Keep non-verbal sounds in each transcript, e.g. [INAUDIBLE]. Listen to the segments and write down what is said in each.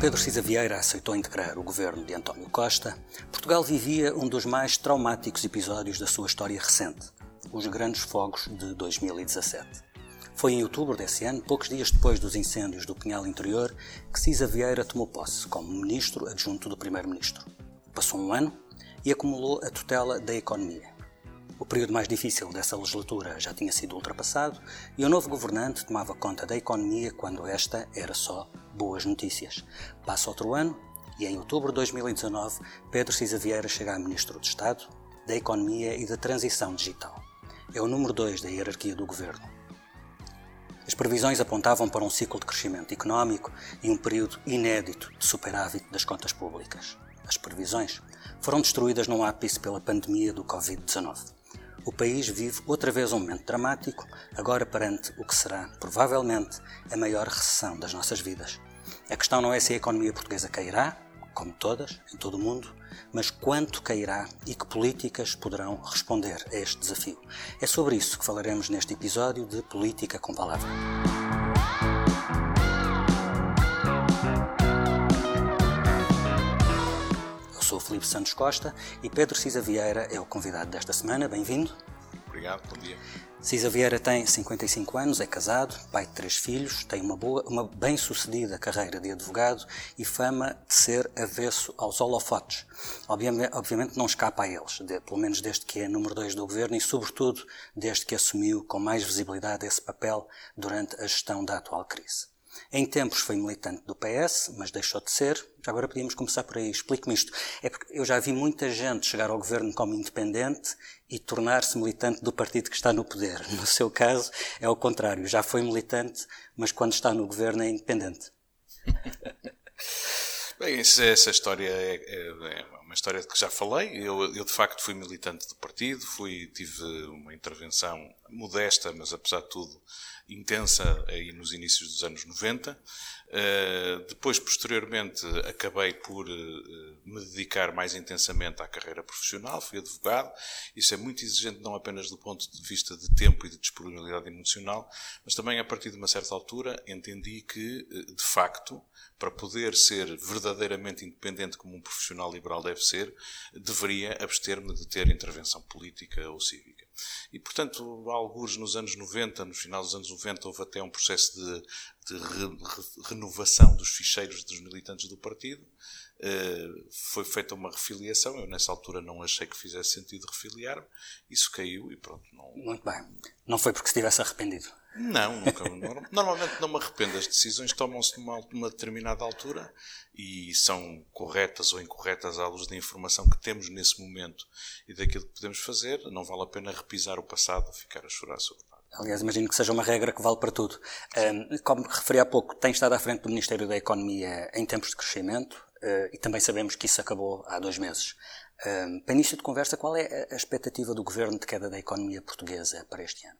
Pedro Cisa Vieira aceitou integrar o governo de António Costa, Portugal vivia um dos mais traumáticos episódios da sua história recente, os grandes fogos de 2017. Foi em outubro desse ano, poucos dias depois dos incêndios do Pinhal Interior, que Cisa Vieira tomou posse como ministro adjunto do primeiro-ministro. Passou um ano e acumulou a tutela da economia. O período mais difícil dessa legislatura já tinha sido ultrapassado e o novo governante tomava conta da economia quando esta era só boas notícias. Passa outro ano e em outubro de 2019 Pedro Cisa Vieira chega a Ministro de Estado da Economia e da Transição Digital. É o número 2 da hierarquia do governo. As previsões apontavam para um ciclo de crescimento económico e um período inédito de superávit das contas públicas. As previsões foram destruídas num ápice pela pandemia do Covid-19 o país vive outra vez um momento dramático, agora perante o que será, provavelmente, a maior recessão das nossas vidas. A questão não é se a economia portuguesa cairá, como todas, em todo o mundo, mas quanto cairá e que políticas poderão responder a este desafio. É sobre isso que falaremos neste episódio de Política com Palavra. Felipe Santos Costa e Pedro Cisa Vieira é o convidado desta semana. Bem-vindo. Obrigado, bom dia. Cisa Vieira tem 55 anos, é casado, pai de três filhos, tem uma boa, uma bem-sucedida carreira de advogado e fama de ser avesso aos holofotes. Obviamente, obviamente não escapa a eles, de, pelo menos desde que é número dois do governo e, sobretudo, desde que assumiu com mais visibilidade esse papel durante a gestão da atual crise. Em tempos foi militante do PS, mas deixou de ser. Já agora podíamos começar por aí. Explique-me isto. É porque eu já vi muita gente chegar ao governo como independente e tornar-se militante do partido que está no poder. No seu caso, é o contrário. Já foi militante, mas quando está no governo é independente. Bem, essa história é, é, é, uma história de que já falei. Eu, eu, de facto, fui militante do partido, fui, tive uma intervenção modesta, mas apesar de tudo intensa aí nos inícios dos anos 90. Uh, depois, posteriormente, acabei por uh, me dedicar mais intensamente à carreira profissional, fui advogado. Isso é muito exigente, não apenas do ponto de vista de tempo e de disponibilidade emocional, mas também a partir de uma certa altura entendi que, uh, de facto, para poder ser verdadeiramente independente como um profissional liberal deve ser, deveria abster-me de ter intervenção política ou cívica. E, portanto, alguns nos anos 90, no final dos anos 90, houve até um processo de, de re, re, renovação dos ficheiros dos militantes do partido. Uh, foi feita uma refiliação. Eu, nessa altura, não achei que fizesse sentido refiliar-me. Isso caiu e pronto. Não... Muito bem. Não foi porque estivesse arrependido. Não, nunca. Normalmente não me arrependo. As decisões tomam-se numa, numa, determinada altura e são corretas ou incorretas à luz da informação que temos nesse momento e daquilo que podemos fazer. Não vale a pena repisar o passado, ficar a chorar sobre nada. Aliás, imagino que seja uma regra que vale para tudo. Como referi há pouco, tem estado à frente do Ministério da Economia em tempos de crescimento uh, e também sabemos que isso acabou há dois meses. Para início de conversa, qual é a expectativa do Governo de queda da economia portuguesa para este ano?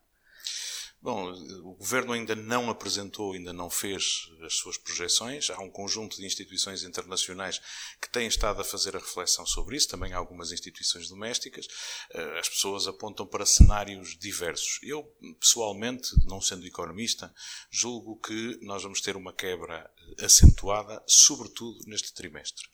Bom, o Governo ainda não apresentou, ainda não fez as suas projeções. Há um conjunto de instituições internacionais que têm estado a fazer a reflexão sobre isso, também há algumas instituições domésticas. Eh, as pessoas apontam para cenários diversos. Eu, pessoalmente, não sendo economista, julgo que nós vamos ter uma quebra acentuada, sobretudo neste trimestre.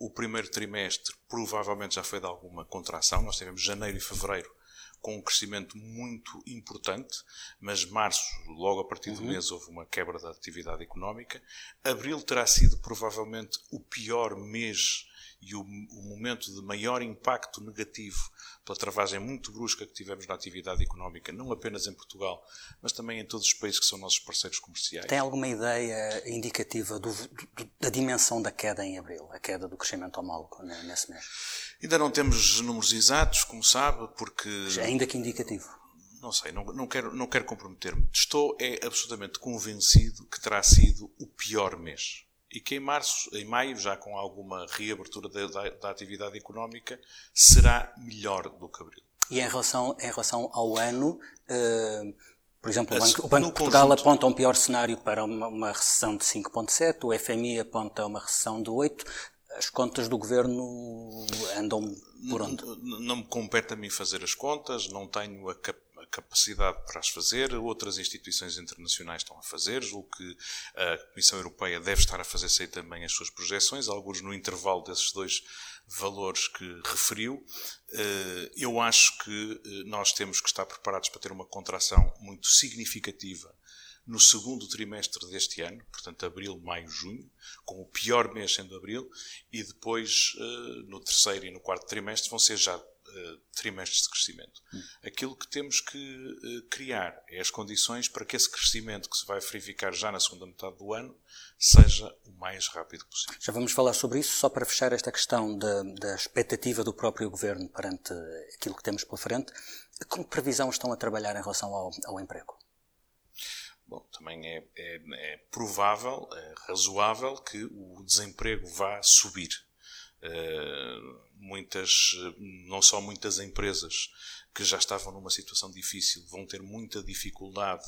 O primeiro trimestre provavelmente já foi de alguma contração. Nós tivemos janeiro e fevereiro com um crescimento muito importante, mas março, logo a partir do uhum. mês, houve uma quebra da atividade económica. Abril terá sido provavelmente o pior mês e o, o, momento de maior impacto negativo pela travagem muito brusca que tivemos na atividade económica, não apenas em Portugal, mas também em todos os países que são nossos parceiros comerciais. Tem alguma ideia indicativa do, do, da dimensão da queda em abril, a queda do crescimento homólogo nesse mês? Ainda não temos números exatos, como sabe, porque. Ainda que indicativo. Não sei, não, não quero, não quero comprometer-me. Estou é absolutamente convencido que terá sido o pior mês. E que em março, em maio, já com alguma reabertura da, da, da atividade económica, será melhor do que abril. E em relação, em relação ao ano, uh, por exemplo, o Banco, o Banco de Portugal conjunto... aponta um pior cenário para uma, uma recessão de 5,7, o FMI aponta uma recessão de 8 as contas do governo andam por onde? Não, não me compete a mim fazer as contas, não tenho a, cap a capacidade para as fazer, outras instituições internacionais estão a fazer, o que a Comissão Europeia deve estar a fazer sair também as suas projeções, alguns no intervalo desses dois valores que referiu. Eh, eu acho que eh, nós temos que estar preparados para ter uma contração muito significativa no segundo trimestre deste ano, portanto abril, maio, junho, com o pior mês sendo abril, e depois eh, no terceiro e no quarto trimestre vão ser já trimestres de crescimento. Aquilo que temos que criar é as condições para que esse crescimento que se vai verificar já na segunda metade do ano seja o mais rápido possível. Já vamos falar sobre isso, só para fechar esta questão da, da expectativa do próprio governo perante aquilo que temos pela frente. Com que previsão estão a trabalhar em relação ao, ao emprego? Bom, também é, é, é, provável, é razoável que o desemprego vá subir. Uh, muitas, não só muitas empresas que já estavam numa situação difícil vão ter muita dificuldade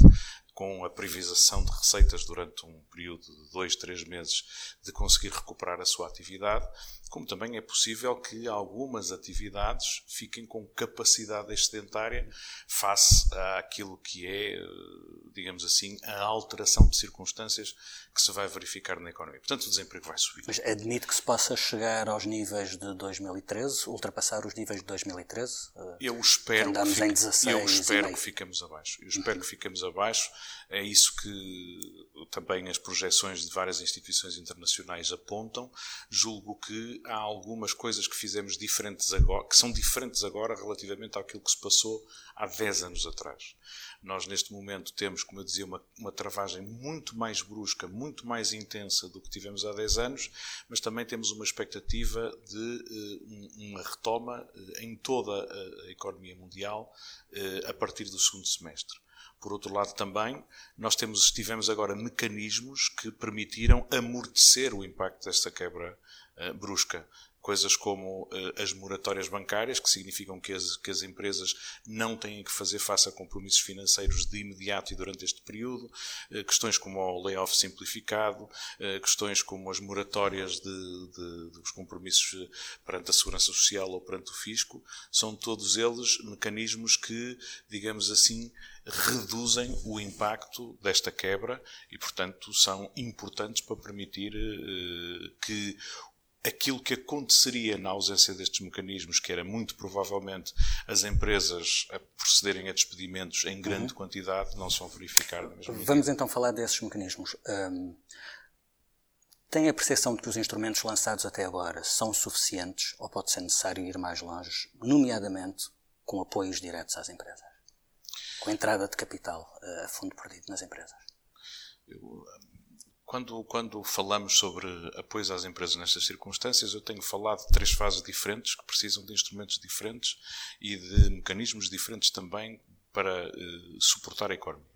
com a privização de receitas durante um período de dois, três meses de conseguir recuperar a sua atividade, como também é possível que algumas atividades fiquem com capacidade excedentária face àquilo que é, digamos assim, a alteração de circunstâncias que se vai verificar na economia. Portanto, o desemprego vai subir. Mas admite que se possa chegar aos níveis de 2013, ultrapassar os níveis de 2013? Eu espero, que, fique, em 16 eu espero que fiquemos abaixo. Eu espero uhum. que fiquemos abaixo. É isso que também as projeções de várias instituições internacionais apontam. Julgo que há algumas coisas que fizemos diferentes agora, que são diferentes agora relativamente àquilo que se passou há 10 anos atrás. Nós, neste momento, temos, como eu dizia, uma, uma travagem muito mais brusca, muito mais intensa do que tivemos há 10 anos, mas também temos uma expectativa de uh, uma retoma uh, em toda a, economia mundial uh, a partir do segundo semestre. Por outro lado, também, nós temos, tivemos agora mecanismos que permitiram amortecer o impacto desta quebra brusca coisas como uh, as moratórias bancárias, que significam que as, que as empresas não têm que fazer face a compromissos financeiros de imediato e durante este período, uh, questões como o layoff simplificado, uh, questões como as moratórias de, de, dos compromissos perante a segurança social ou perante o fisco, são todos eles mecanismos que, digamos assim, reduzem o impacto desta quebra e, portanto, são importantes para permitir que aquilo que aconteceria na ausência destes mecanismos, que era muito provavelmente as empresas a procederem a despedimentos em grande uhum. quantidade, não se vão verificar. Vamos então falar desses mecanismos. Um, tem a percepção de que os instrumentos lançados até agora são suficientes ou pode ser necessário ir mais longe, nomeadamente com apoios diretos às empresas? Com entrada de capital uh, a fundo perdido nas empresas? Eu, quando, quando falamos sobre apoios às empresas nestas circunstâncias, eu tenho falado de três fases diferentes que precisam de instrumentos diferentes e de mecanismos diferentes também para uh, suportar a economia.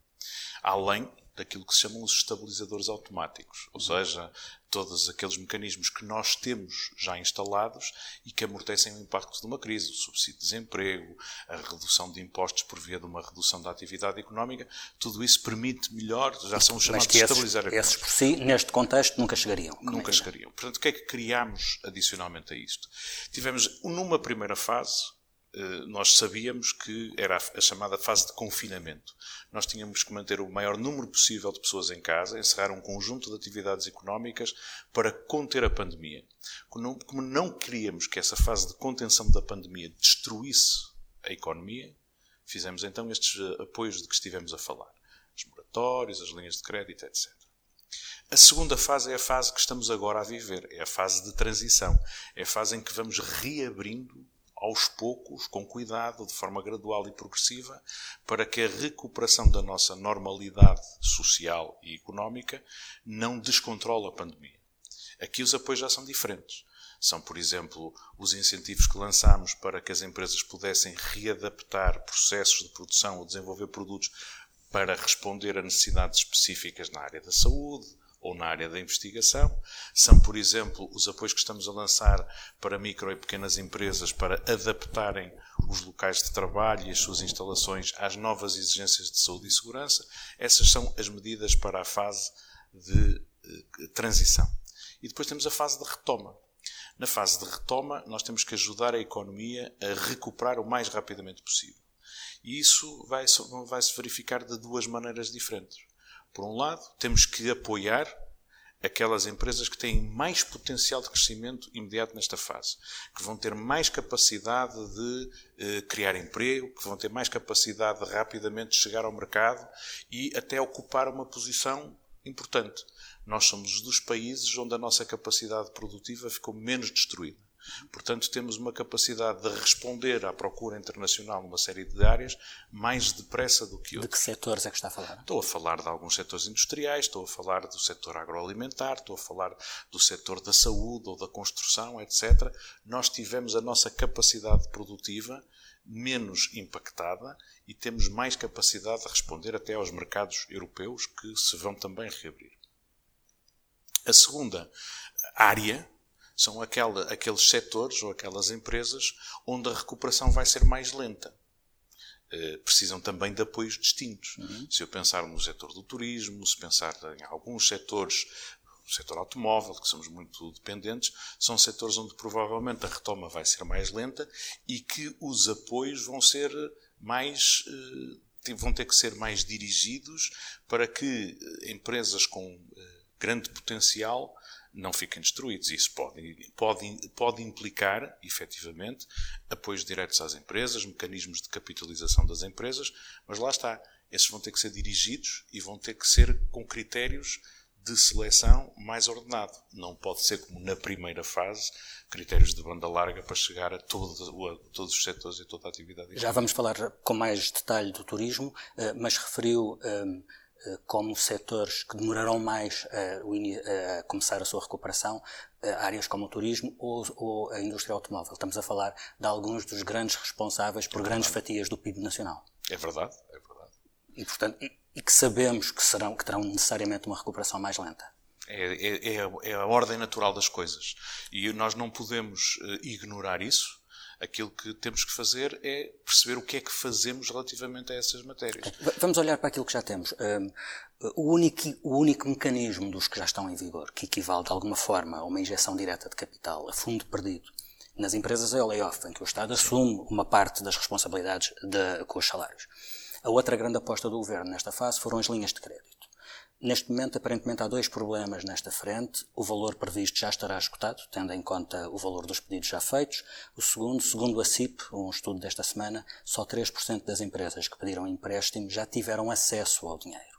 Além daquilo que se chamam os estabilizadores automáticos, ou seja, todos aqueles mecanismos que nós temos já instalados e que amortecem o impacto de uma crise, o subsídio de desemprego, a redução de impostos por via de uma redução da atividade económica, tudo isso permite melhor, já são chamados de estabilizar a Esses por si, neste contexto, nunca chegariam. Nunca é chegariam. Portanto, o que é que criámos adicionalmente a isto? Tivemos, numa primeira fase, nós sabíamos que era a chamada fase de confinamento. Nós tínhamos que manter o maior número possível de pessoas em casa, encerrar um conjunto de atividades económicas para conter a pandemia. Como não queríamos que essa fase de contenção da pandemia destruísse a economia, fizemos então estes eh, apoios de que estivemos a falar. Os moratórios, as linhas de crédito, etc. A segunda fase é a fase que estamos agora a viver, é a fase de transição. É a fase em que vamos reabrindo aos poucos, com cuidado, de forma gradual e progressiva, para que a recuperação da nossa normalidade social e económica não descontrole a pandemia. Aqui os apoios já são diferentes. São, por exemplo, os incentivos que lançamos para que as empresas pudessem readaptar processos de produção ou desenvolver produtos para responder a necessidades específicas na área da saúde, ou na área da investigação. São, por exemplo, os apoios que estamos a lançar para micro e pequenas empresas para adaptarem os locais de trabalho e as suas instalações às novas exigências de saúde e segurança. Essas são as medidas para a fase de eh, transição. E depois temos a fase de retoma. Na fase de retoma, nós temos que ajudar a economia a recuperar o mais rapidamente possível. E isso vai, vai se verificar de duas maneiras diferentes. Por um lado, temos que apoiar aquelas empresas que têm mais potencial de crescimento imediato nesta fase, que vão ter mais capacidade de eh, criar emprego, que vão ter mais capacidade de rapidamente chegar ao mercado e até ocupar uma posição importante. Nós somos dos países onde a nossa capacidade produtiva ficou menos destruída. Portanto, temos uma capacidade de responder à procura internacional numa série de áreas mais depressa do que outros. De que setores é que está a falar? Estou a falar de alguns setores industriais, estou a falar do setor agroalimentar, estou a falar do setor da saúde ou da construção, etc. Nós tivemos a nossa capacidade produtiva menos impactada e temos mais capacidade de responder até aos mercados europeus que se vão também reabrir. A segunda área são aquela, aqueles setores ou aquelas empresas onde a recuperação vai ser mais lenta. Uh, precisam também de apoios distintos. Uhum. Se eu pensar no setor do turismo, se pensar em alguns setores, o setor automóvel, que somos muito dependentes, são setores onde provavelmente a retoma vai ser mais lenta e que os apoios vão ser mais. Uh, vão ter que ser mais dirigidos para que eh, empresas com grande potencial não fiquem destruídos. Isso pode, pode, pode implicar, efetivamente, apoios diretos às empresas, mecanismos de capitalização das empresas, mas lá está. Esses vão ter que ser dirigidos e vão ter que ser com critérios de seleção mais ordenado. Não pode ser como na primeira fase, critérios de banda larga para chegar a, todo, a todos os setores e toda a atividade. Já vamos falar com mais detalhe do turismo, eh, mas referiu eh, eh, como setores que demorarão mais a, a começar a sua recuperação, eh, áreas como o turismo ou, ou, a indústria automóvel. Estamos a falar de alguns dos grandes responsáveis por é grandes fatias do PIB nacional. É verdade, é verdade. E, portanto, e, e que sabemos que, serão, que terão necessariamente uma recuperação mais lenta. É, é, é, a, é a ordem natural das coisas. E nós não podemos uh, ignorar isso Aquilo que temos que fazer é perceber o que é que fazemos relativamente a essas matérias. Vamos olhar para aquilo que já temos. Hum, o único, o único mecanismo dos que já estão em vigor, que equivale de alguma forma a uma injeção direta de capital, a fundo perdido, nas empresas é o layoff, em que o Estado assume uma parte das responsabilidades de, com os salários. A outra grande aposta do governo nesta fase foram as linhas de crédito. Neste momento, aparentemente, há dois problemas nesta frente. O valor previsto já estará esgotado, tendo em conta o valor dos pedidos já feitos. O segundo, segundo a CIP, um estudo desta semana, só 3% das empresas que pediram empréstimo já tiveram acesso ao dinheiro.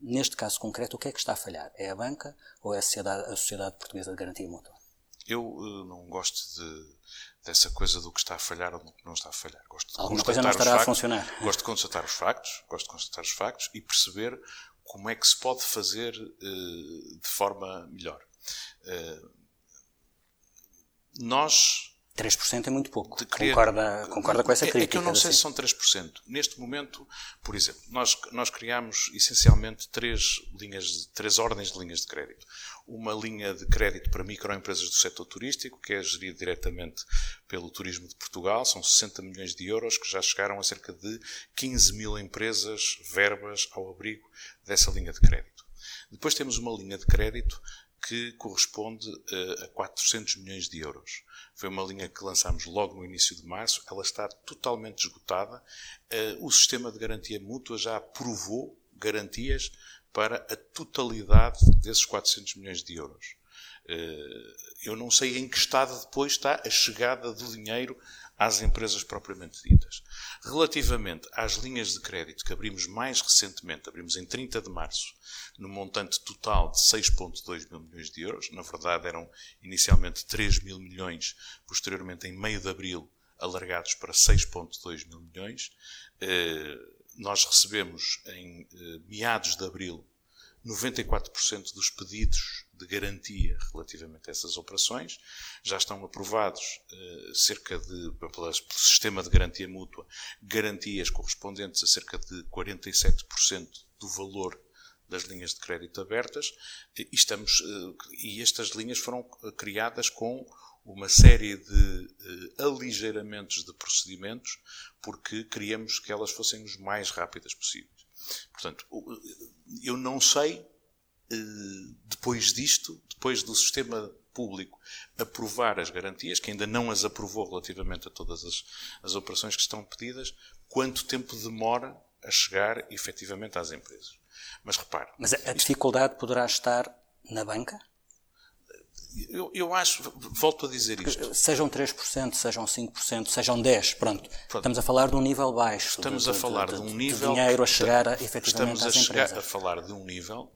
Neste caso concreto, o que é que está a falhar? É a banca ou é a Sociedade, a Sociedade Portuguesa de Garantia Mútua? Eu uh, não gosto de, dessa coisa do que está a falhar ou do que não está a falhar. Gosto de Alguma coisa não estará factos, a funcionar. Gosto de constatar os factos, gosto de constatar os factos e perceber como é que se pode fazer uh, de forma melhor. Uh, nós 3% é muito pouco. Concorda, concorda com essa crítica? É, é que eu não sei assim. se são 3%. Neste momento, por exemplo, nós, nós criamos essencialmente três, linhas, três ordens de linhas de crédito. Uma linha de crédito para microempresas do setor turístico, que é gerida diretamente pelo Turismo de Portugal, são 60 milhões de euros, que já chegaram a cerca de 15 mil empresas, verbas, ao abrigo dessa linha de crédito. Depois temos uma linha de crédito que corresponde uh, a 400 milhões de euros. Foi uma linha que lançámos logo no início de março, ela está totalmente esgotada. Uh, o sistema de garantia mútua já aprovou garantias para a totalidade desses 400 milhões de euros. Uh, eu não sei em que estado depois está a chegada do dinheiro às empresas propriamente ditas. Relativamente às linhas de crédito que abrimos mais recentemente, abrimos em 30 de março, no montante total de 6,2 mil milhões de euros, na verdade eram inicialmente 3 mil milhões, posteriormente em meio de abril alargados para 6,2 mil milhões. Eh, nós recebemos em eh, meados de abril 94% dos pedidos de garantia relativamente a essas operações. Já estão aprovados uh, cerca de, pelo sistema de garantia mútua, garantias correspondentes a cerca de 47% do valor das linhas de crédito abertas. E, estamos, uh, e estas linhas foram criadas com uma série de uh, aligeiramentos de procedimentos, porque queríamos que elas fossem os mais rápidas possíveis. Portanto, eu não sei, eh, depois disto, depois do sistema Público aprovar as garantias, que ainda não as aprovou relativamente a todas as, as operações que estão pedidas, quanto tempo demora a chegar efetivamente às empresas. Mas repare. Mas a dificuldade poderá estar na banca? Eu, eu, acho, volto a dizer isto. Sejam 3%, sejam 5%, sejam 10%, pronto. pronto. Estamos a falar de um nível baixo. Estamos de, a falar de, de, de um nível. De dinheiro a chegar a, efetivamente estamos às a empresas. Chegar a falar de um nível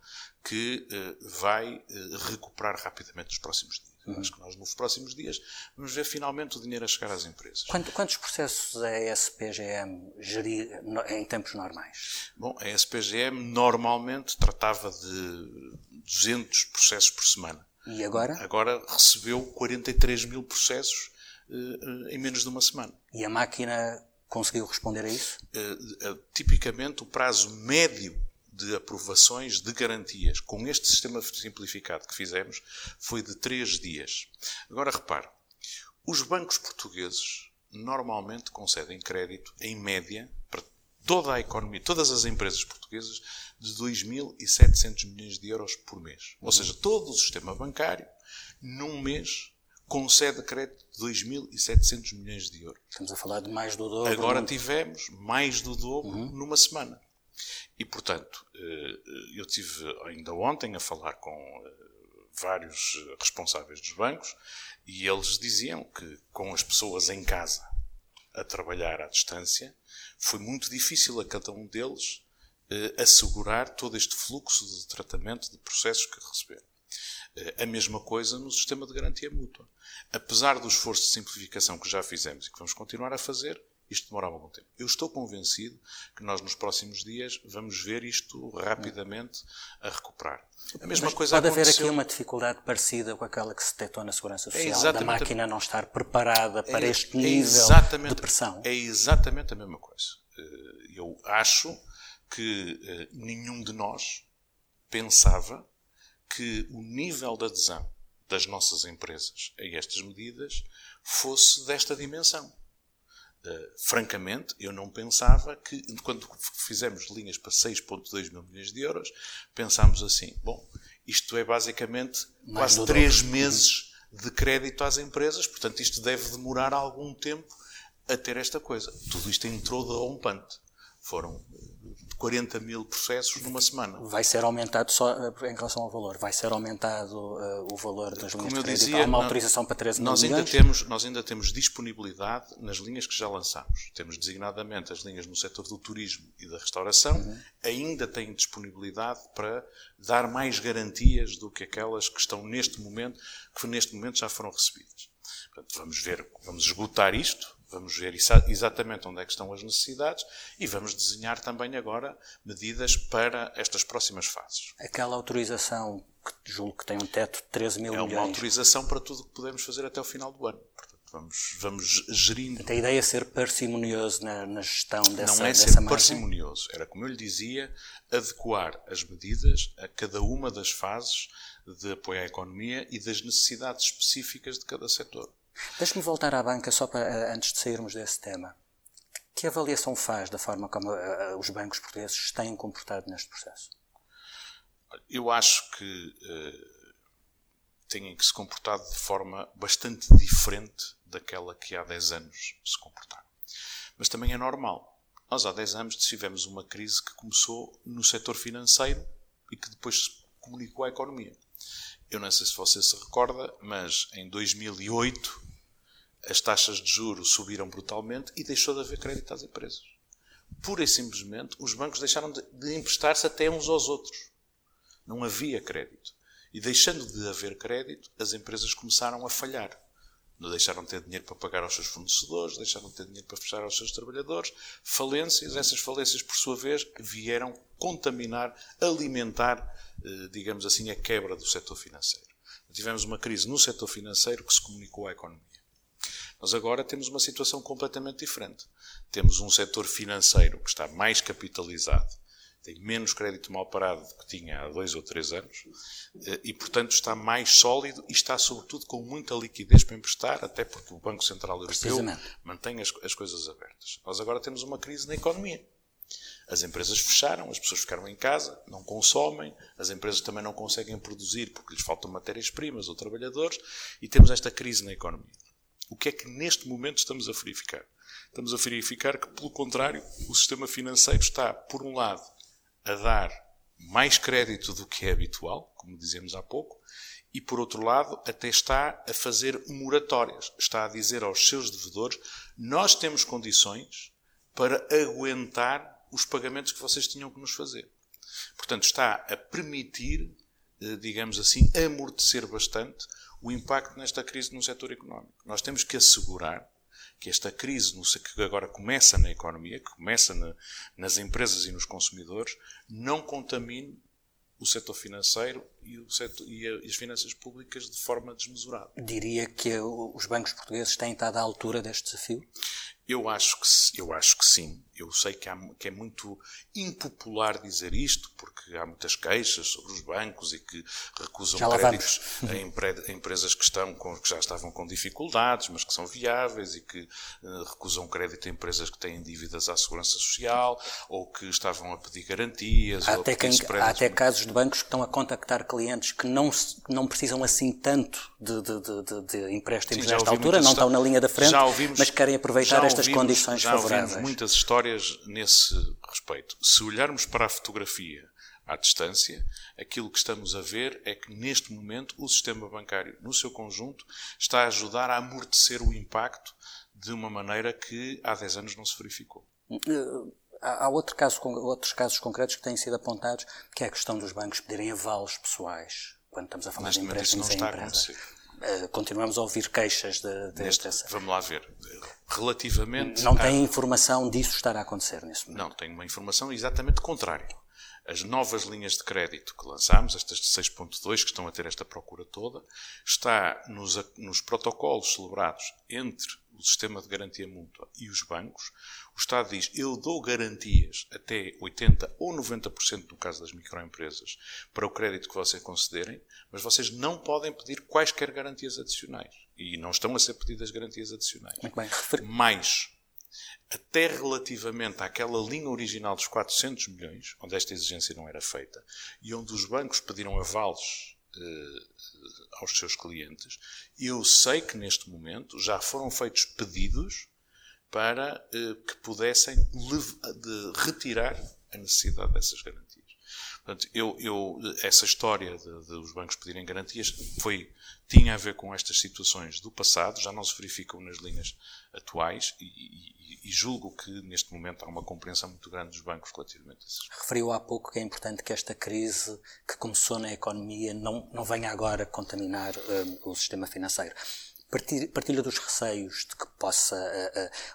que uh, vai uh, recuperar rapidamente nos próximos dias. Uhum. Acho que nós, nos próximos dias, vamos ver finalmente o dinheiro a chegar às empresas. Quanto, quantos processos a SPGM gerir em tempos normais? Bom, a SPGM normalmente tratava de 200 processos por semana. E agora? Agora recebeu 43 mil processos uh, em menos de uma semana. E a máquina conseguiu responder a isso? Tipicamente, o prazo médio de aprovações de garantias com este sistema simplificado que fizemos foi de 3 dias. Agora repare, os bancos portugueses normalmente concedem crédito, em média, para toda a economia, todas as empresas portuguesas, de 2.700 milhões de euros por mês. Ou seja, todo o sistema bancário, num mês, concede crédito de 2.700 milhões de euros. Estamos a falar de mais do dobro. Agora tivemos mais do dobro uhum. numa semana. E, portanto, eh, eu tive ainda ontem a falar com eh, vários responsáveis dos bancos e eles diziam que com as pessoas em casa a trabalhar à distância foi muito difícil a cada um deles eh, assegurar todo este fluxo de tratamento de processos que receberam. A mesma coisa no sistema de garantia mútua. Apesar do esforço de simplificação que já fizemos e que vamos continuar a fazer, isto demorava algum tempo. Eu estou convencido que nós nos próximos dias vamos ver isto rapidamente a recuperar. A mesma Mas coisa pode aconteceu... haver aqui uma dificuldade parecida com aquela que se detectou na Segurança Social, é da máquina não estar preparada para é, este nível é de pressão. É exatamente a mesma coisa. Eh, eu acho que eh, nenhum de nós pensava que o nível de adesão das nossas empresas a estas medidas fosse desta dimensão. Uh, francamente, eu não pensava que, quando fizemos linhas para 6,2 mil milhões de euros, pensámos assim: bom, isto é basicamente Mais quase três meses de crédito às empresas, portanto, isto deve demorar algum tempo a ter esta coisa. Tudo isto entrou de rompante. Foram 40 mil processos numa semana. Vai ser aumentado só eh, em relação ao valor, vai ser aumentado uh, o valor das linhas Como de crédito. Dizia, Há uma autorização para 13 nós mil ainda milhões? temos Nós ainda temos disponibilidade nas linhas que já lançamos. Temos designadamente as linhas no setor do turismo e da restauração. Uhum. Ainda têm disponibilidade para dar mais garantias do que aquelas que estão neste momento, que neste momento já foram recebidas. Portanto, vamos ver, vamos esgotar isto Vamos ver exatamente onde é que estão as necessidades e vamos desenhar também agora medidas para estas próximas fases. Aquela autorização que julgo que tem um teto de 13 mil é milhões. É uma autorização para tudo o que podemos fazer até o final do ano. Portanto, vamos, vamos gerindo. A ideia é ser parcimonioso na, na gestão dessa Não é ser margem? parcimonioso. Era, como eu lhe dizia, adequar as medidas a cada uma das fases de apoio à economia e das necessidades específicas de cada setor. Deixe-me voltar à banca só para, eh, antes de sairmos desse tema. Que avaliação faz da forma como uh, os bancos portugueses têm comportado neste processo? Eu acho que uh, têm que se comportar de forma bastante diferente daquela que há 10 anos se comportaram. Mas também é normal. Nós há 10 anos tivemos uma crise que começou no setor financeiro e que depois comunicou à economia. Eu não sei se você se recorda, mas em 2008 as taxas de juros subiram brutalmente e deixou de haver crédito às empresas. Pura e simplesmente, os bancos deixaram de, emprestar-se até uns aos outros. Não havia crédito. E deixando de haver crédito, as empresas começaram a falhar. Não deixaram de ter dinheiro para pagar aos seus fornecedores, deixaram de ter dinheiro para fechar aos seus trabalhadores. Falências, essas falências, por sua vez, vieram contaminar, alimentar, eh, digamos assim, a quebra do setor financeiro. Tivemos uma crise no setor financeiro que se comunicou à economia. Nós agora temos uma situação completamente diferente. Temos um setor financeiro que está mais capitalizado, tem menos crédito mal parado do que tinha há dois ou três anos eh, e, portanto, está mais sólido e está, sobretudo, com muita liquidez para emprestar, até porque o Banco Central Europeu mantém as, as coisas abertas. Nós agora temos uma crise na economia. As empresas fecharam, as pessoas ficaram em casa, não consomem, as empresas também não conseguem produzir porque lhes faltam matérias-primas ou trabalhadores e temos esta crise na economia. O que é que neste momento estamos a verificar? Estamos a verificar que, pelo contrário, o sistema financeiro está, por um lado, a dar mais crédito do que é habitual, como dizemos há pouco, e por outro lado, até está a fazer moratórias. Está a dizer aos seus devedores: nós temos condições para aguentar os pagamentos que vocês tinham que nos fazer. Portanto, está a permitir, eh, digamos assim, amortecer bastante o impacto nesta crise no setor económico. Nós temos que assegurar que esta crise que agora começa na economia, que começa na, nas empresas e nos consumidores, não contamine o setor financeiro e, o setor, e, as finanças públicas de forma desmesurada. Diria que os bancos portugueses têm estado à altura deste desafio? Eu acho que, eu acho que sim. Eu sei que, há, que, é muito impopular dizer isto, porque há muitas queixas sobre os bancos e que recusam créditos a, empre, a, empresas que, estão com, que já estavam com dificuldades, mas que são viáveis, e que uh, recusam crédito a empresas que têm dívidas à segurança social, ou que estavam a pedir garantias. Há, até, quem, há até casos de bancos que estão a contactar clientes que não, não precisam assim tanto de, de, de, de empréstimos sim, nesta altura, não estão na linha da frente, ouvimos, mas querem aproveitar esta estas condições já favoráveis. Já muitas histórias nesse respeito. Se olharmos para a fotografia à distância, aquilo que estamos a ver é que neste momento o sistema bancário, no seu conjunto, está a ajudar a amortecer o impacto de uma maneira que há 10 anos não se verificou. Eh, há outro caso, outros casos concretos que têm sido apontados, que é a questão dos bancos pedirem avalos pessoais, quando estamos a falar Neste de empréstimos em empresa. Uh, continuamos a ouvir queixas de, de Neste, dessa. Vamos lá ver relativamente. Não tem a... informação disso estar a acontecer nesse momento? Não, tenho uma informação exatamente contrária. As novas linhas de crédito que lançámos, estas de 6.2, que estão a ter esta procura toda, está nos, nos protocolos celebrados entre o sistema de garantia mútua e os bancos. O Estado diz: eu dou garantias até 80% ou 90% no caso das microempresas para o crédito que vocês concederem, mas vocês não podem pedir quaisquer garantias adicionais. E não estão a ser pedidas garantias adicionais. Muito bem. Mais, até relativamente àquela linha original dos 400 milhões, onde esta exigência não era feita, e onde os bancos pediram avalos eh, aos seus clientes, eu sei que neste momento já foram feitos pedidos para eh, que pudessem de retirar a necessidade dessas garantias. Portanto, eu, eu, essa história de, de, os bancos pedirem garantias foi, tinha a ver com estas situações do passado, já não se verificam nas linhas atuais e, e, e julgo que neste momento há uma compreensão muito grande dos bancos relativamente a isso. Referiu há pouco que é importante que esta crise que começou na economia não, não venha agora contaminar um, o sistema financeiro partilha dos receios de que possa,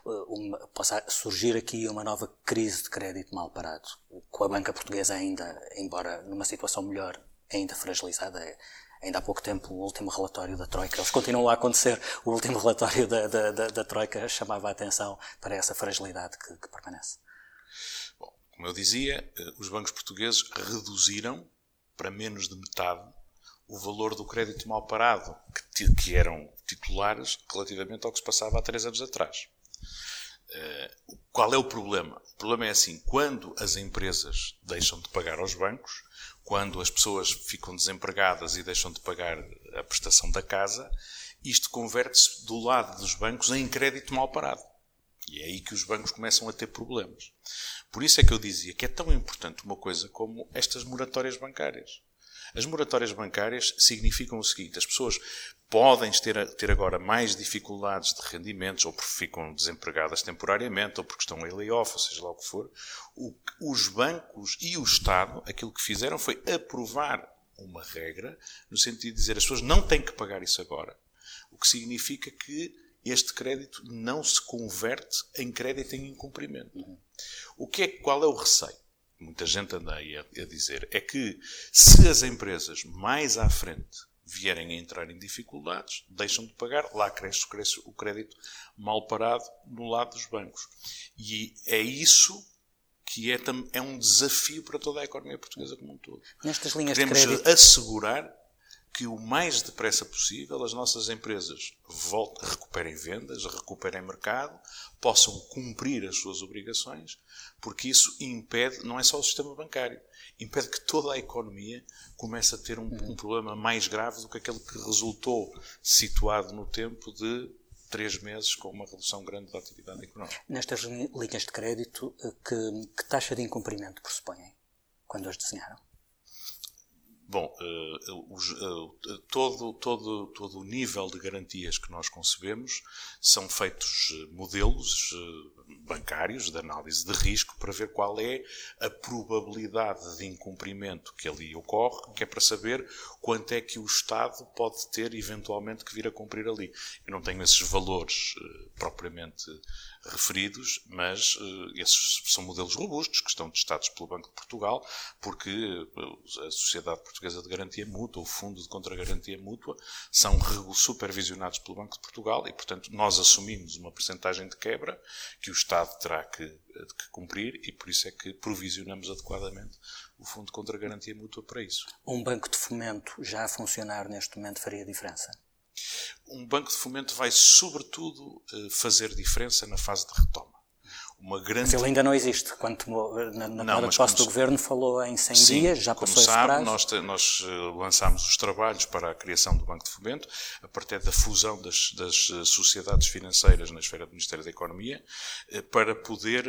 uh, uh, uma, possa surgir aqui uma nova crise de crédito mal parado, com a banca portuguesa ainda, embora numa situação melhor, ainda fragilizada. É, ainda há pouco tempo, o último relatório da Troika, eles continuam a acontecer, o último [LAUGHS] relatório da, da, da, da Troika chamava a atenção para essa fragilidade que, que permanece. Bom, como eu dizia, os bancos portugueses reduziram para menos de metade o valor do crédito mal parado, que, que eram titulares relativamente ao que se passava há três anos atrás. Uh, qual é o problema? O problema é assim: quando as empresas deixam de pagar aos bancos, quando as pessoas ficam desempregadas e deixam de pagar a prestação da casa, isto converte-se do lado dos bancos em crédito mal parado. E é aí que os bancos começam a ter problemas. Por isso é que eu dizia que é tão importante uma coisa como estas moratórias bancárias. As moratórias bancárias significam o seguinte: as pessoas podem ter, ter agora mais dificuldades de rendimentos, ou porque ficam desempregadas temporariamente, ou porque estão em layoff, ou seja lá o que for. O, os bancos e o Estado, aquilo que fizeram foi aprovar uma regra, no sentido de dizer as pessoas não têm que pagar isso agora. O que significa que este crédito não se converte em crédito em incumprimento. O que é, qual é o receio? Muita gente anda aí a, a dizer, é que se as empresas mais à frente vierem a entrar em dificuldades, deixam de pagar, lá cresce, cresce o crédito mal parado no lado dos bancos. E é isso que é, é um desafio para toda a economia portuguesa como um todo. Nestas linhas Queremos de crédito... assegurar que o mais depressa possível as nossas empresas voltem, recuperem vendas, recuperem mercado, possam cumprir as suas obrigações, porque isso impede, não é só o sistema bancário, impede que toda a economia comece a ter um, um problema mais grave do que aquele que resultou situado no tempo de três meses com uma redução grande da atividade económica. Nestas linhas de crédito, eh, que, que taxa de incumprimento pressupõem quando as desenharam? Bom, uh, uh, todo, todo, todo o nível de garantias que nós concebemos são feitos modelos bancários de análise de risco para ver qual é a probabilidade de incumprimento que ali ocorre, que é para saber quanto é que o Estado pode ter eventualmente que vir a cumprir ali. Eu não tenho esses valores propriamente referidos, mas uh, esses são modelos robustos que estão testados pelo Banco de Portugal, porque uh, a Sociedade Portuguesa de Garantia Mútua, o Fundo de Contragarantia Mútua, são supervisionados pelo Banco de Portugal e, portanto, nós assumimos uma percentagem de quebra que o Estado terá que, que cumprir e por isso é que provisionamos adequadamente o Fundo de Contragarantia Mútua para isso. Um banco de fomento já a funcionar neste momento faria diferença? um banco de fomento vai, sobretudo, eh, fazer diferença na fase de retoma. Uma grande... Mas ele ainda não existe. Quando tomou, na, na não, posse do Governo falou em 100 Sim, dias, já passou como sabe, nós, nós eh, lançámos os trabalhos para a criação do Banco de Fomento, a partir da fusão das, das eh, sociedades financeiras na esfera do Ministério da Economia, para poder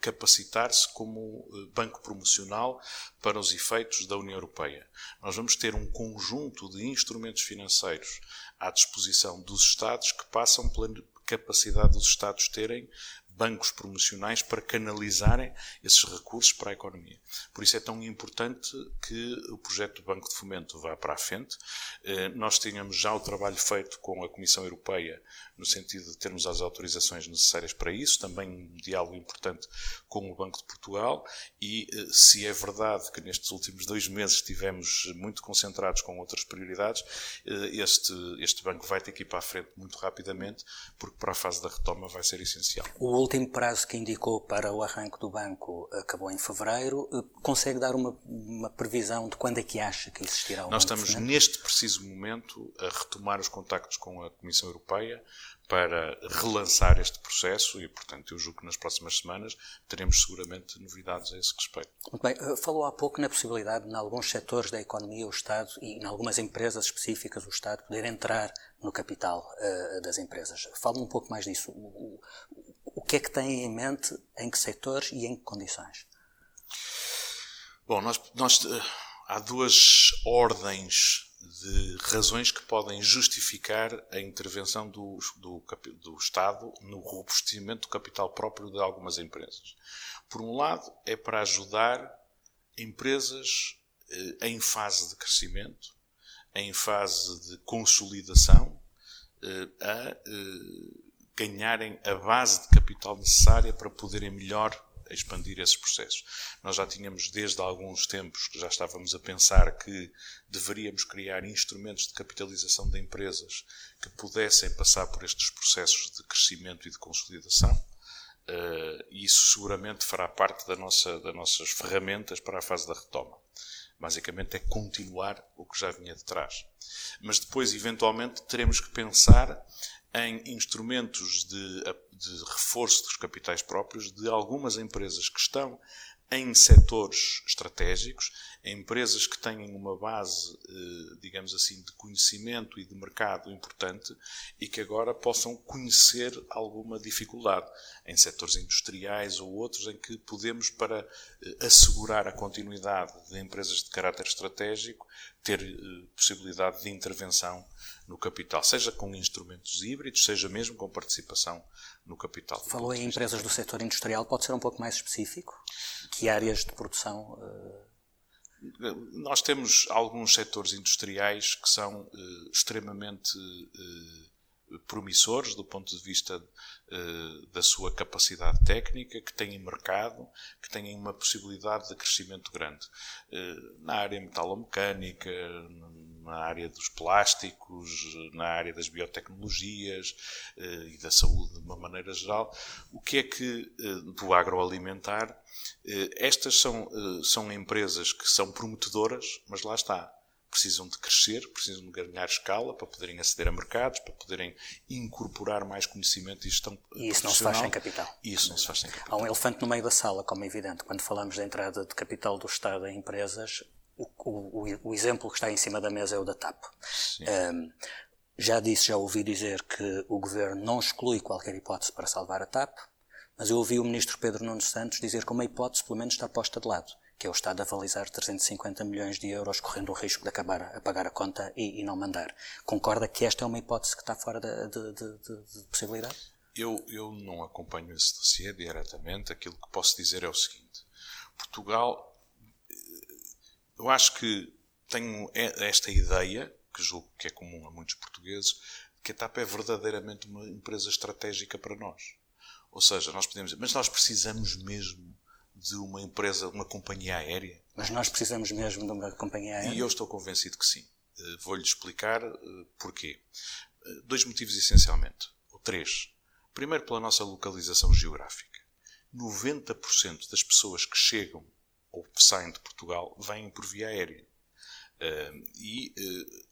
capacitar-se como banco promocional para os efeitos da União Europeia. Nós vamos ter um conjunto de instrumentos financeiros à disposição dos Estados que passam pela capacidade dos Estados terem bancos promocionais para canalizarem esses recursos para a economia. Por isso é tão importante que o projeto do Banco de Fomento vá para a frente. Eh, nós tínhamos já o trabalho feito com a Comissão Europeia no sentido de termos as autorizações necessárias para isso, também um diálogo importante com o Banco de Portugal e eh, se é verdade que nestes últimos dois meses estivemos muito concentrados com outras prioridades, eh, este, este banco vai ter que ir para a frente muito rapidamente porque para a fase da retoma vai ser essencial. O último prazo que indicou para o arranque do banco acabou em fevereiro. Eh, consegue dar uma, uma previsão de quando é que acha que existirá o Nós estamos neste preciso momento a retomar os contactos com a Comissão Europeia para relançar este processo e, portanto, eu julgo que nas próximas semanas teremos seguramente novidades a esse respeito. Muito bem. Eh, falou há pouco na possibilidade, em alguns setores da economia, o Estado e em algumas empresas específicas, o Estado poder entrar no capital uh, das empresas. Fala um pouco mais disso. O que é que tem em mente, em que setores e em que condições? Bom, nós, nós uh, há duas ordens de razões que podem justificar a intervenção do, do, do, Estado no robustecimento do capital próprio de algumas empresas. Por um lado, é para ajudar empresas eh, em fase de crescimento, em fase de consolidação, eh, a eh, ganharem a base de capital necessária para poderem melhor expandir esses processos. Nós já tínhamos desde alguns tempos que já estávamos a pensar que deveríamos criar instrumentos de capitalização de empresas que pudessem passar por estes processos de crescimento e de consolidação. Uh, isso seguramente fará parte da nossa, das nossas ferramentas para a fase da retoma. Basicamente é continuar o que já vinha de trás. Mas depois, eventualmente, teremos que pensar em instrumentos de, de reforço dos capitais próprios de algumas empresas que estão em setores estratégicos, empresas que têm uma base, eh, digamos assim, de conhecimento e de mercado importante e que agora possam conhecer alguma dificuldade em setores industriais ou outros em que podemos, para eh, assegurar a continuidade de empresas de caráter estratégico, ter eh, possibilidade de intervenção no capital, seja com instrumentos híbridos, seja mesmo com participação no capital. Falou em empresas do setor industrial, pode ser um pouco mais específico? Que áreas de produção? Uh... Nós temos alguns setores industriais que são uh, extremamente uh, promissores do ponto de vista da sua capacidade técnica, que têm mercado, que têm uma possibilidade de crescimento grande. na área metalomecânica, na área dos plásticos, na área das biotecnologias eh, e da saúde de uma maneira geral. O que é que, eh, do agroalimentar, eh, estas são, são empresas que são prometedoras, mas lá está. precisam de crescer, precisam de ganhar escala para poderem aceder a mercados, para poderem incorporar mais conhecimento e gestão E isso não se faz sem capital. Isso não se faz sem capital. Há um elefante no meio da sala, como é evidente. Quando falamos da entrada de capital do Estado em empresas, o, o, o exemplo que está em cima da mesa é o da TAP. Um, já disse, já ouvi dizer que o Governo não exclui qualquer hipótese para salvar a TAP, mas eu ouvi o Ministro Pedro Nuno Santos dizer que uma hipótese pelo menos está posta de lado que é o Estado avalizar 350 milhões de euros, correndo o risco de acabar a pagar a conta e, e não mandar. Concorda que esta é uma hipótese que está fora de, de, de, de possibilidade? Eu, eu não acompanho esse dossiê diretamente. Aquilo que posso dizer é o seguinte: Portugal, eu acho que tenho esta ideia, que julgo que é comum a muitos portugueses, que a TAP é verdadeiramente uma empresa estratégica para nós. Ou seja, nós podemos dizer, mas nós precisamos mesmo de uma empresa, uma companhia aérea? Mas nós precisamos mesmo de uma companhia aérea? E eu estou convencido que sim. Eh, vou-lhe explicar eh, porquê. Eh, dois motivos essencialmente, ou três. Primeiro, pela nossa localização geográfica. 90% das pessoas que chegam ou saem de Portugal vêm por via aérea. E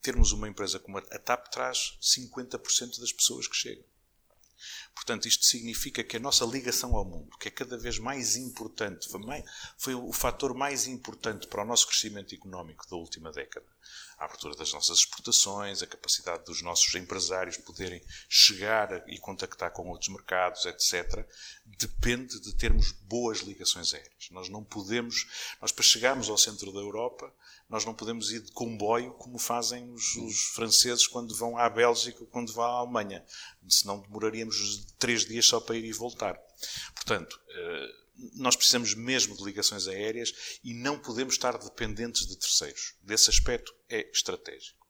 termos uma empresa como a TAP traz 50% das pessoas que chegam. Portanto, isto significa que a nossa ligação ao mundo, que é cada vez mais importante, foi o fator mais importante para o nosso crescimento económico da última década. A abertura das nossas exportações, a capacidade dos nossos empresários poderem chegar e contactar com outros mercados, etc., depende de termos boas ligações aéreas. Nós não podemos, nós para chegarmos ao centro da Europa, nós não podemos ir de comboio como fazem os, os franceses quando vão à Bélgica ou quando vão à Alemanha. Senão demoraríamos três dias só para ir e voltar. Portanto, eh, nós precisamos mesmo de ligações aéreas e não podemos estar dependentes de terceiros. Desse aspecto é estratégico.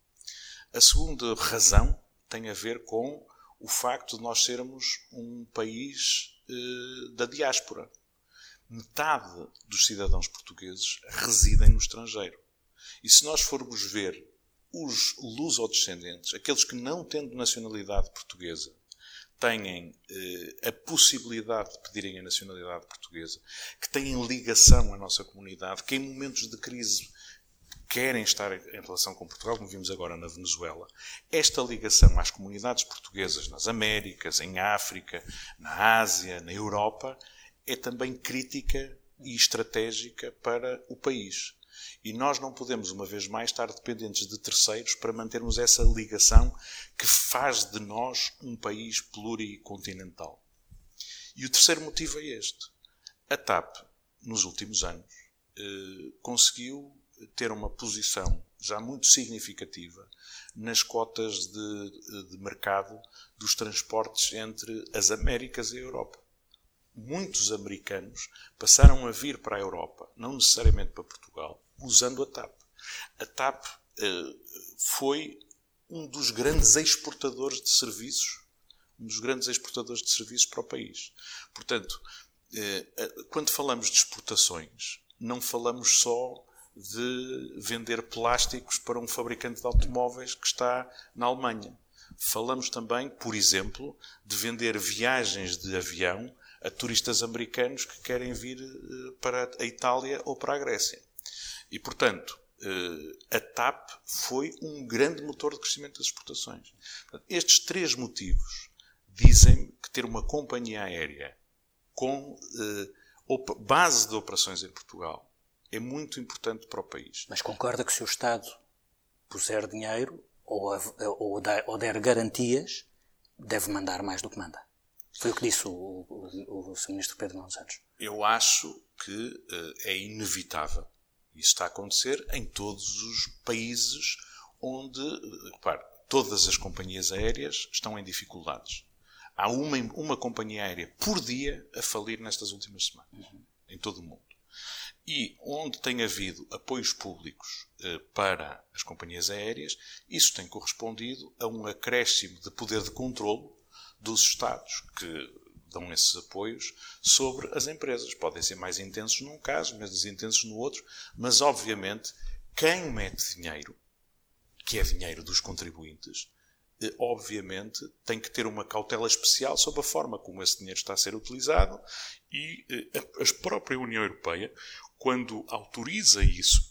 A segunda razão tem a ver com o facto de nós sermos um país eh, da diáspora. Metade dos cidadãos portugueses residem no estrangeiro. E se nós formos ver os luso-descendentes, aqueles que não tendo nacionalidade portuguesa, têm eh, a possibilidade de pedirem a nacionalidade portuguesa, que têm ligação à nossa comunidade, que em momentos de crise querem estar em relação com Portugal, como vimos agora na Venezuela, esta ligação às comunidades portuguesas nas Américas, em África, na Ásia, na Europa, é também crítica e estratégica para o país. E nós não podemos, uma vez mais, estar dependentes de terceiros para mantermos essa ligação que faz de nós um país pluricontinental. E o terceiro motivo é este. A TAP, nos últimos anos, eh, conseguiu ter uma posição já muito significativa nas cotas de, de mercado dos transportes entre as Américas e a Europa muitos americanos passaram a vir para a Europa, não necessariamente para Portugal, usando a TAP. A TAP uh, foi um dos grandes exportadores de serviços, um dos grandes exportadores de serviços para o país. Portanto, uh, quando falamos de exportações, não falamos só de vender plásticos para um fabricante de automóveis que está na Alemanha. Falamos também, por exemplo, de vender viagens de avião a turistas americanos que querem vir para a Itália ou para a Grécia. E, portanto, eh, a TAP foi um grande motor de crescimento das exportações. Estes três motivos dizem que ter uma companhia aérea com eh, base de operações em Portugal é muito importante para o país. Mas concorda que se o Estado puser dinheiro ou, ou, der, ou der garantias, deve mandar mais do que manda? Foi o que disse o, o, o Sr. Ministro Pedro Nuno Santos. Eu acho que uh, é inevitável isso está a acontecer em todos os países onde, repare, todas as companhias aéreas estão em dificuldades. Há uma, uma companhia aérea por dia a falir nestas últimas semanas, uhum. em todo o mundo. E onde tem havido apoios públicos eh, para as companhias aéreas, isso tem correspondido a um acréscimo de poder de controle dos Estados, que dão esses apoios sobre as empresas. Podem ser mais intensos num caso, mais intensos no outro, mas obviamente quem mete dinheiro, que é dinheiro dos contribuintes, eh, obviamente tem que ter uma cautela especial sobre a forma como esse dinheiro está a ser utilizado e eh, a própria União Europeia, quando autoriza isso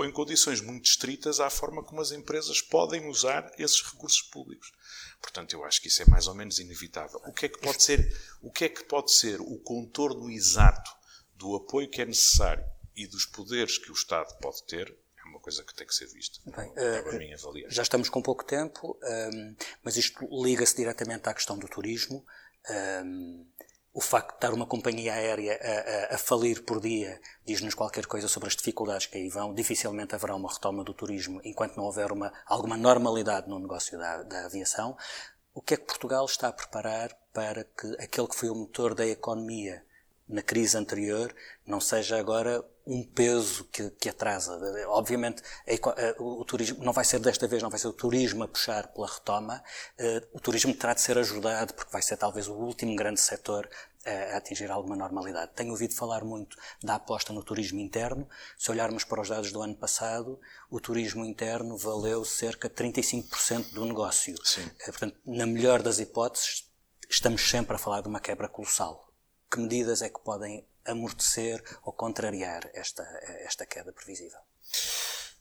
põe condições muito estritas à forma como as empresas podem usar esses recursos públicos. Portanto, eu acho que isso é mais ou menos inevitável. O que é que pode ser o, que é que pode ser o contorno exato do apoio que é necessário e dos poderes que o Estado pode ter é uma coisa que tem que ser vista. Bem, uh, já estamos com pouco tempo, ehm, mas isto liga-se diretamente à questão do turismo. Um, ehm, o facto de estar uma companhia aérea a, a, a falir por dia diz-nos qualquer coisa sobre as dificuldades que aí vão. Dificilmente haverá uma retoma do turismo enquanto não houver uma, alguma normalidade no negócio da, da aviação. O que é que Portugal está a preparar para que aquele que foi o motor da economia na crise anterior não seja agora um peso que, que atrasa. Obviamente, a, o turismo não vai ser desta vez, não vai ser o turismo a puxar pela retoma. Eh, o turismo terá de ser ajudado, porque vai ser talvez o último grande setor a atingir alguma normalidade. Tenho ouvido falar muito da aposta no turismo interno. Se olharmos para os dados do ano passado, o turismo interno valeu cerca de 35% do negócio. Sim. Eh, portanto, na melhor das hipóteses, estamos sempre a falar de uma quebra colossal. Que medidas é que podem amortecer ou contrariar esta, esta queda previsível?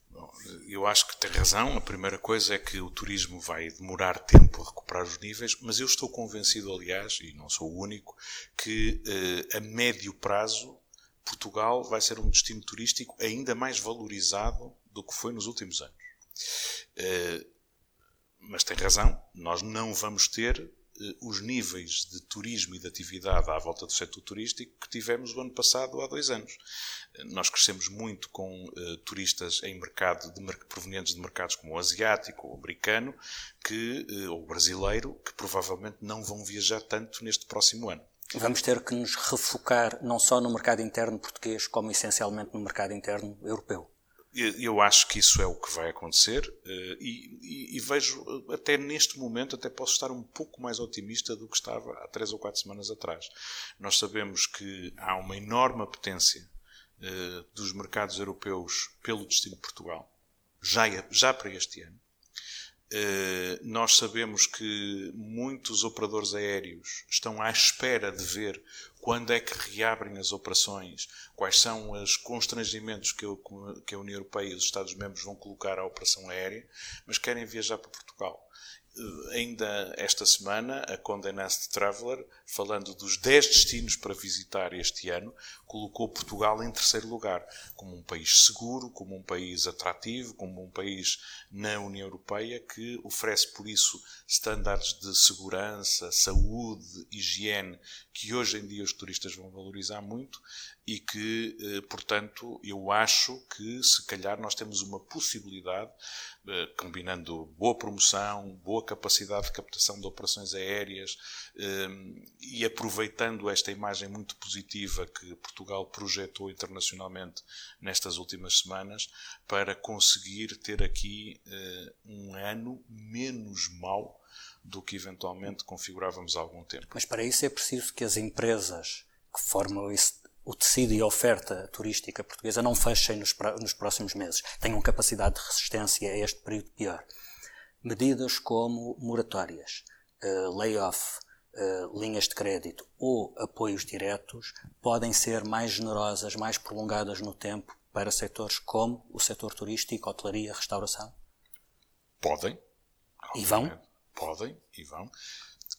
Bom, eu acho que tem razão. A primeira coisa é que o turismo vai demorar tempo a recuperar os níveis, mas eu estou convencido, aliás, e não sou o único, que eh, a médio prazo Portugal vai ser um destino turístico ainda mais valorizado do que foi nos últimos anos. Eh, mas tem razão, nós não vamos ter os níveis de turismo e de atividade à volta do setor turístico que tivemos o ano passado ou há dois anos. Eh, nós crescemos muito com uh, turistas em mercado de, provenientes de mercados como o asiático, o americano, que, uh, ou o brasileiro, que provavelmente não vão viajar tanto neste próximo ano. Vamos ter que nos refocar não só no mercado interno português, como essencialmente no mercado interno europeu. Eu acho que isso é o que vai acontecer eh, e, e, e, vejo, eh, até neste momento, até posso estar um pouco mais otimista do que estava há três ou quatro semanas atrás. Nós sabemos que há uma enorme apetência uh, dos mercados europeus pelo destino de Portugal, já, já para este ano. Uh, nós sabemos que muitos operadores aéreos estão à espera de ver quando é que reabrem as operações, quais são os constrangimentos que, que a União Europeia e os Estados-membros vão colocar à operação aérea, mas querem viajar para Portugal. Eh, ainda esta semana, a Condé Nast Traveler, falando dos 10 destinos para visitar este ano, colocou Portugal em terceiro lugar, como um país seguro, como um país atrativo, como um país na União Europeia que oferece, por isso, estándares de segurança, saúde, higiene, que hoje em dia os turistas vão valorizar muito e que, eh, portanto, eu acho que se calhar nós temos uma possibilidade, eh, combinando boa promoção, boa capacidade de captação de operações aéreas eh, e aproveitando esta imagem muito positiva que Portugal projetou internacionalmente nestas últimas semanas, para conseguir ter aqui um ano menos mau do que eventualmente configurávamos há algum tempo. Mas para isso é preciso que as empresas que formam esse o tecido e a oferta turística portuguesa não fechem nos, nos próximos meses, tenham capacidade de resistência a este período pior. Medidas como moratórias, uh, layoff, uh, linhas de crédito ou apoios diretos podem ser mais generosas, mais prolongadas no tempo para setores como o setor turístico, hotelaria, restauração? Podem. E vão? Podem e vão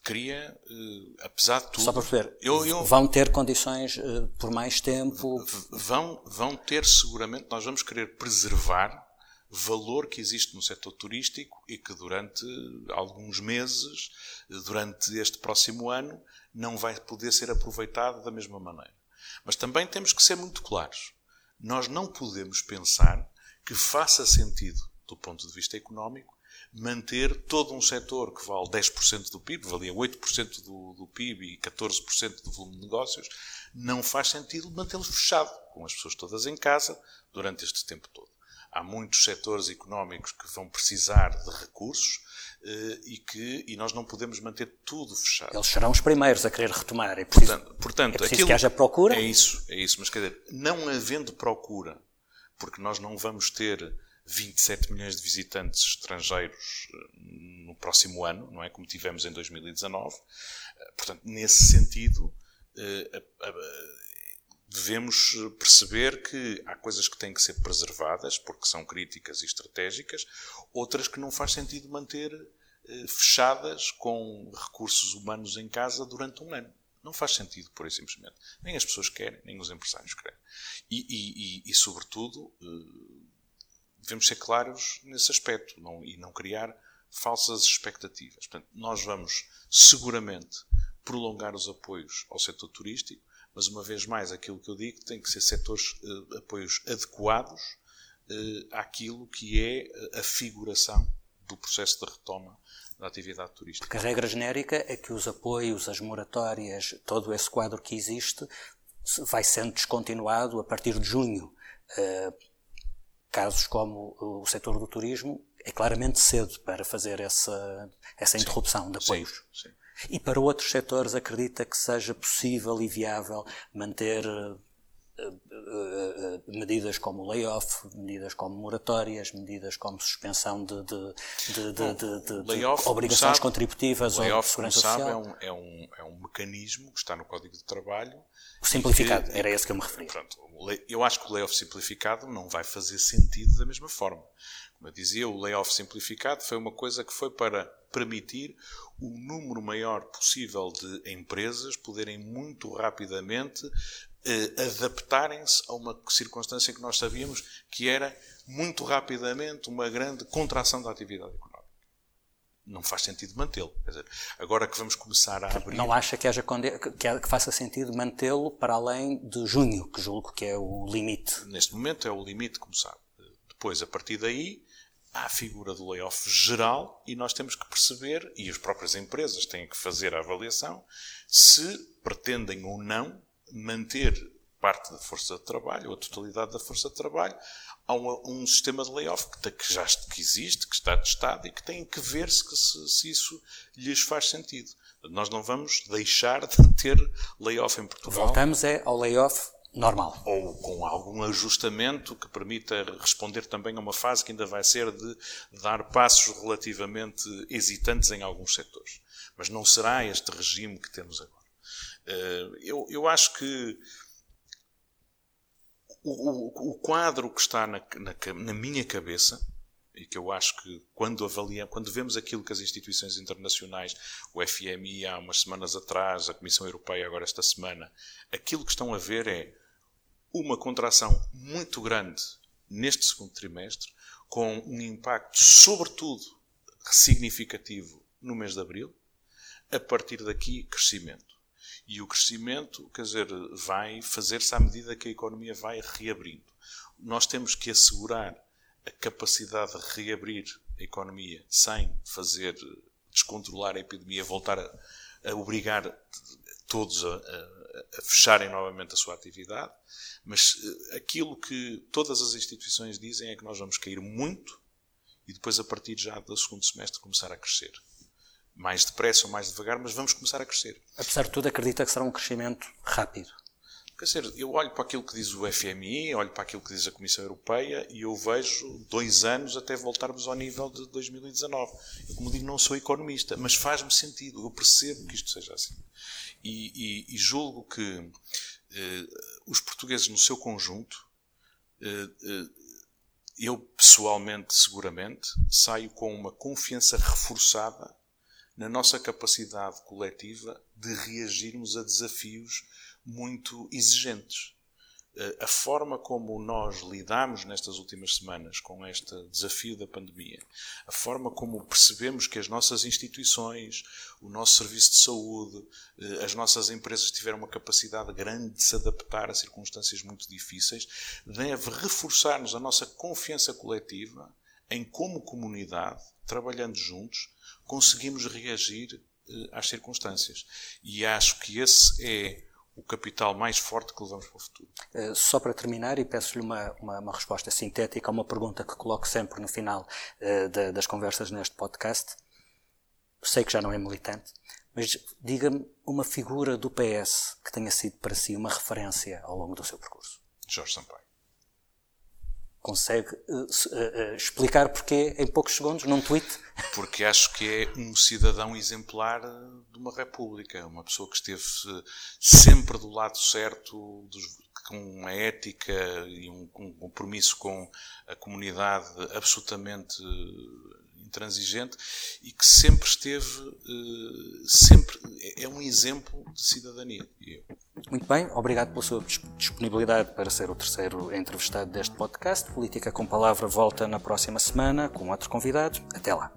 queria, uh, apesar de tudo. Só para perceber, eu, eu, vão ter condições uh, por mais tempo? Vão, vão ter seguramente, nós vamos querer preservar valor que existe no setor turístico e que durante alguns meses, durante este próximo ano, não vai poder ser aproveitado da mesma maneira. Mas também temos que ser muito claros. Nós não podemos pensar que faça sentido, do ponto de vista económico, manter todo um setor que vale 10% do PIB, valia 8% do, do PIB e 14% do volume de negócios, não faz sentido mantê-los fechado, com as pessoas todas em casa, durante este tempo todo. Há muitos setores económicos que vão precisar de recursos eh, e que e nós não podemos manter tudo fechado. Eles serão os primeiros a querer retomar. É preciso, portanto, portanto é preciso que haja procura. É isso, é isso. Mas quer dizer, não havendo procura, porque nós não vamos ter 27 milhões de visitantes estrangeiros eh, no próximo ano, não é? Como tivemos em 2019. Eh, portanto, nesse sentido, devemos perceber que há coisas que têm que ser preservadas, porque são críticas e estratégicas, outras que não faz sentido manter eh, fechadas com recursos humanos em casa durante um ano. Não faz sentido, por e simplesmente. Nem as pessoas querem, nem os empresários querem. E, e, e, e sobretudo, eh, devemos ser claros nesse aspecto não, e não criar falsas expectativas. Portanto, nós vamos seguramente prolongar os apoios ao setor turístico, mas uma vez mais, aquilo que eu digo tem que ser setores uh, apoios adequados uh, àquilo que é a figuração do processo de retoma da atividade turística. Porque a regra genérica é que os apoios, as moratórias, todo esse quadro que existe vai sendo descontinuado a partir de junho. Uh, casos como o setor do turismo é claramente cedo para fazer essa, essa interrupção sim, de apoios. Sim, sim. E para outros setores acredita que seja possível e viável manter uh, medidas como layoff, medidas como moratórias, medidas como suspensão de, de, de, de, obrigações sabe, contributivas ou de segurança sabe, social. É um, é, um, é um mecanismo que está no Código de Trabalho. Simplificado, que, era esse que eu me referia. Pronto, eu acho que o layoff simplificado não vai fazer sentido da mesma forma. Como eu dizia, o layoff simplificado foi uma coisa que foi para permitir o número maior possível de empresas poderem muito rapidamente eh, adaptarem-se a uma circunstância que nós sabíamos que era muito rapidamente uma grande contração da atividade económica. Não faz sentido mantê-lo. Agora que vamos começar a abrir. Não acha que, haja, que faça sentido mantê-lo para além de junho, que julgo que é o limite? Neste momento é o limite, como sabe. Depois, a partir daí, há a figura do layoff geral e nós temos que perceber, e as próprias empresas têm que fazer a avaliação, se pretendem ou não manter parte da força de trabalho, ou a totalidade da força de trabalho, a um, um sistema de layoff que, que, já que existe, que está testado e que tem que ver se, se, se isso lhes faz sentido. Nós não vamos deixar de [LAUGHS] ter layoff em Portugal. Voltamos é ao layoff normal. Ou com algum ajustamento que permita responder também a uma fase que ainda vai ser de dar passos relativamente hesitantes em alguns setores. Mas não será este regime que temos agora. Eh, eu, eu acho que o, o, o quadro que está na, na, na minha cabeça e que eu acho que quando avaliamos, quando vemos aquilo que as instituições internacionais, o FMI há umas semanas atrás, a Comissão Europeia agora esta semana, aquilo que estão a ver é uma contração muito grande neste segundo trimestre, com um impacto sobretudo significativo no mês de abril, a partir daqui crescimento. E o crescimento, quer dizer, vai fazer-se à medida que a economia vai reabrindo. Nós temos que assegurar a capacidade de reabrir a economia sem fazer descontrolar a epidemia, voltar a, a obrigar todos a, a, a, fecharem novamente a sua atividade. Mas eh, aquilo que todas as instituições dizem é que nós vamos cair muito e depois, a partir já do segundo semestre, começar a crescer mais depressa ou mais devagar, mas vamos começar a crescer. Apesar de tudo, acredita que será um crescimento rápido? Quer dizer, eu olho para aquilo que diz o FMI, olho para aquilo que diz a Comissão Europeia e eu vejo dois anos até voltarmos ao nível de 2019. Eu, como digo, não sou economista, mas faz-me sentido, eu percebo que isto seja assim. E, e, e julgo que eh, os portugueses, no seu conjunto, eh, eh, eu pessoalmente, seguramente, saio com uma confiança reforçada na nossa capacidade coletiva de reagirmos a desafios muito exigentes. Eh, a forma como nós lidamos nestas últimas semanas com este desafio da pandemia, a forma como percebemos que as nossas instituições, o nosso serviço de saúde, eh, as nossas empresas tiveram uma capacidade grande de se adaptar a circunstâncias muito difíceis, deve reforçar-nos a nossa confiança coletiva em como comunidade, trabalhando juntos, conseguimos reagir eh, às circunstâncias. E acho que esse é o capital mais forte que levamos para o futuro. Uh, só para terminar, e peço-lhe uma, uma, uma, resposta sintética a uma pergunta que coloco sempre no final uh, de, das conversas neste podcast. Sei que já não é militante, mas diga-me uma figura do PS que tenha sido para si uma referência ao longo do seu percurso. Jorge Sampaio. Consegue uh, uh, explicar porquê em poucos segundos, num tweet? Porque acho que é um cidadão exemplar de uma república, uma pessoa que esteve sempre do lado certo, dos, com uma ética e um, um compromisso com a comunidade absolutamente intransigente e que sempre esteve, sempre é um exemplo de cidadania. Muito bem, obrigado pela sua disponibilidade para ser o terceiro entrevistado deste podcast. Política com Palavra volta na próxima semana com outro convidado. Até lá.